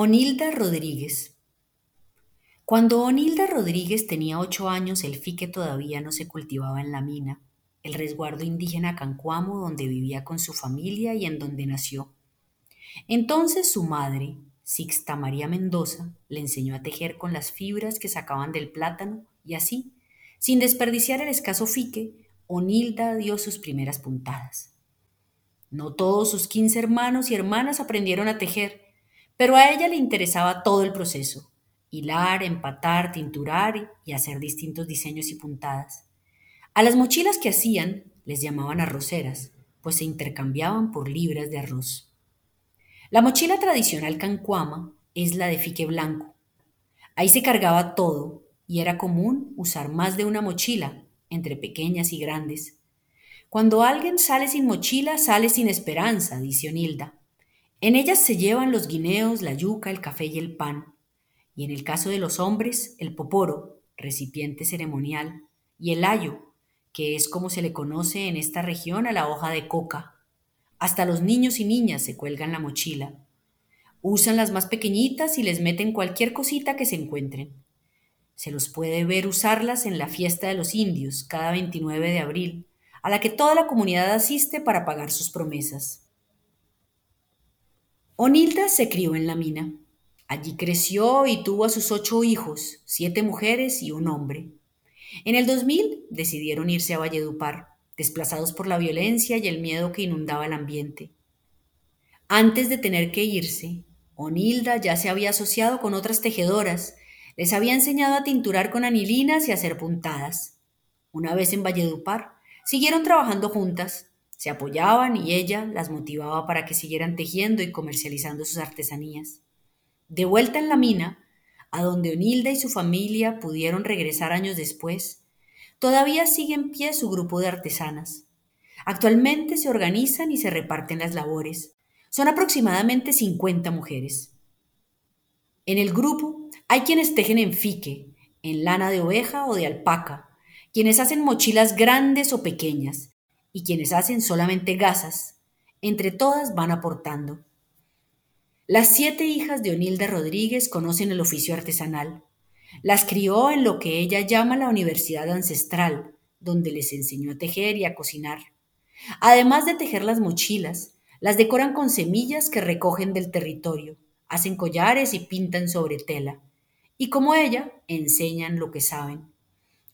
Onilda Rodríguez. Cuando Onilda Rodríguez tenía ocho años, el fique todavía no se cultivaba en la mina, el resguardo indígena Cancuamo, donde vivía con su familia y en donde nació. Entonces su madre, Sixta María Mendoza, le enseñó a tejer con las fibras que sacaban del plátano y así, sin desperdiciar el escaso fique, Onilda dio sus primeras puntadas. No todos sus quince hermanos y hermanas aprendieron a tejer, pero a ella le interesaba todo el proceso, hilar, empatar, tinturar y hacer distintos diseños y puntadas. A las mochilas que hacían les llamaban arroceras, pues se intercambiaban por libras de arroz. La mochila tradicional cancuama es la de fique blanco. Ahí se cargaba todo y era común usar más de una mochila, entre pequeñas y grandes. Cuando alguien sale sin mochila, sale sin esperanza, dice Onilda. En ellas se llevan los guineos, la yuca, el café y el pan, y en el caso de los hombres, el poporo, recipiente ceremonial, y el ayo, que es como se le conoce en esta región a la hoja de coca. Hasta los niños y niñas se cuelgan la mochila. Usan las más pequeñitas y les meten cualquier cosita que se encuentren. Se los puede ver usarlas en la fiesta de los indios cada 29 de abril, a la que toda la comunidad asiste para pagar sus promesas. Onilda se crió en la mina. Allí creció y tuvo a sus ocho hijos, siete mujeres y un hombre. En el 2000 decidieron irse a Valledupar, desplazados por la violencia y el miedo que inundaba el ambiente. Antes de tener que irse, Onilda ya se había asociado con otras tejedoras, les había enseñado a tinturar con anilinas y a hacer puntadas. Una vez en Valledupar, siguieron trabajando juntas, se apoyaban y ella las motivaba para que siguieran tejiendo y comercializando sus artesanías. De vuelta en la mina, a donde Onilda y su familia pudieron regresar años después, todavía sigue en pie su grupo de artesanas. Actualmente se organizan y se reparten las labores. Son aproximadamente 50 mujeres. En el grupo hay quienes tejen en fique, en lana de oveja o de alpaca, quienes hacen mochilas grandes o pequeñas, y quienes hacen solamente gasas. Entre todas van aportando. Las siete hijas de Onilda Rodríguez conocen el oficio artesanal. Las crió en lo que ella llama la Universidad Ancestral, donde les enseñó a tejer y a cocinar. Además de tejer las mochilas, las decoran con semillas que recogen del territorio, hacen collares y pintan sobre tela. Y como ella, enseñan lo que saben.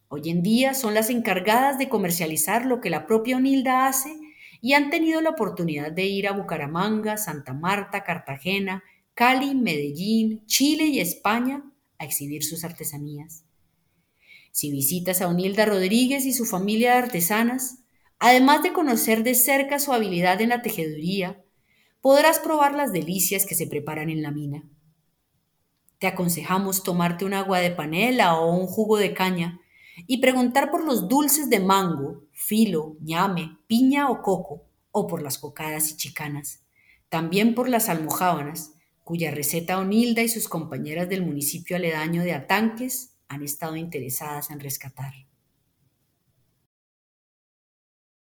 Hoy en día son las encargadas de comercializar lo que la propia Onilda hace y han tenido la oportunidad de ir a Bucaramanga, Santa Marta, Cartagena, Cali, Medellín, Chile y España a exhibir sus artesanías. Si visitas a Onilda Rodríguez y su familia de artesanas, además de conocer de cerca su habilidad en la tejeduría, podrás probar las delicias que se preparan en la mina. Te aconsejamos tomarte un agua de panela o un jugo de caña y preguntar por los dulces de mango, filo, ñame, piña o coco, o por las cocadas y chicanas. También por las almojábanas, cuya receta Onilda y sus compañeras del municipio aledaño de Atanques han estado interesadas en rescatar.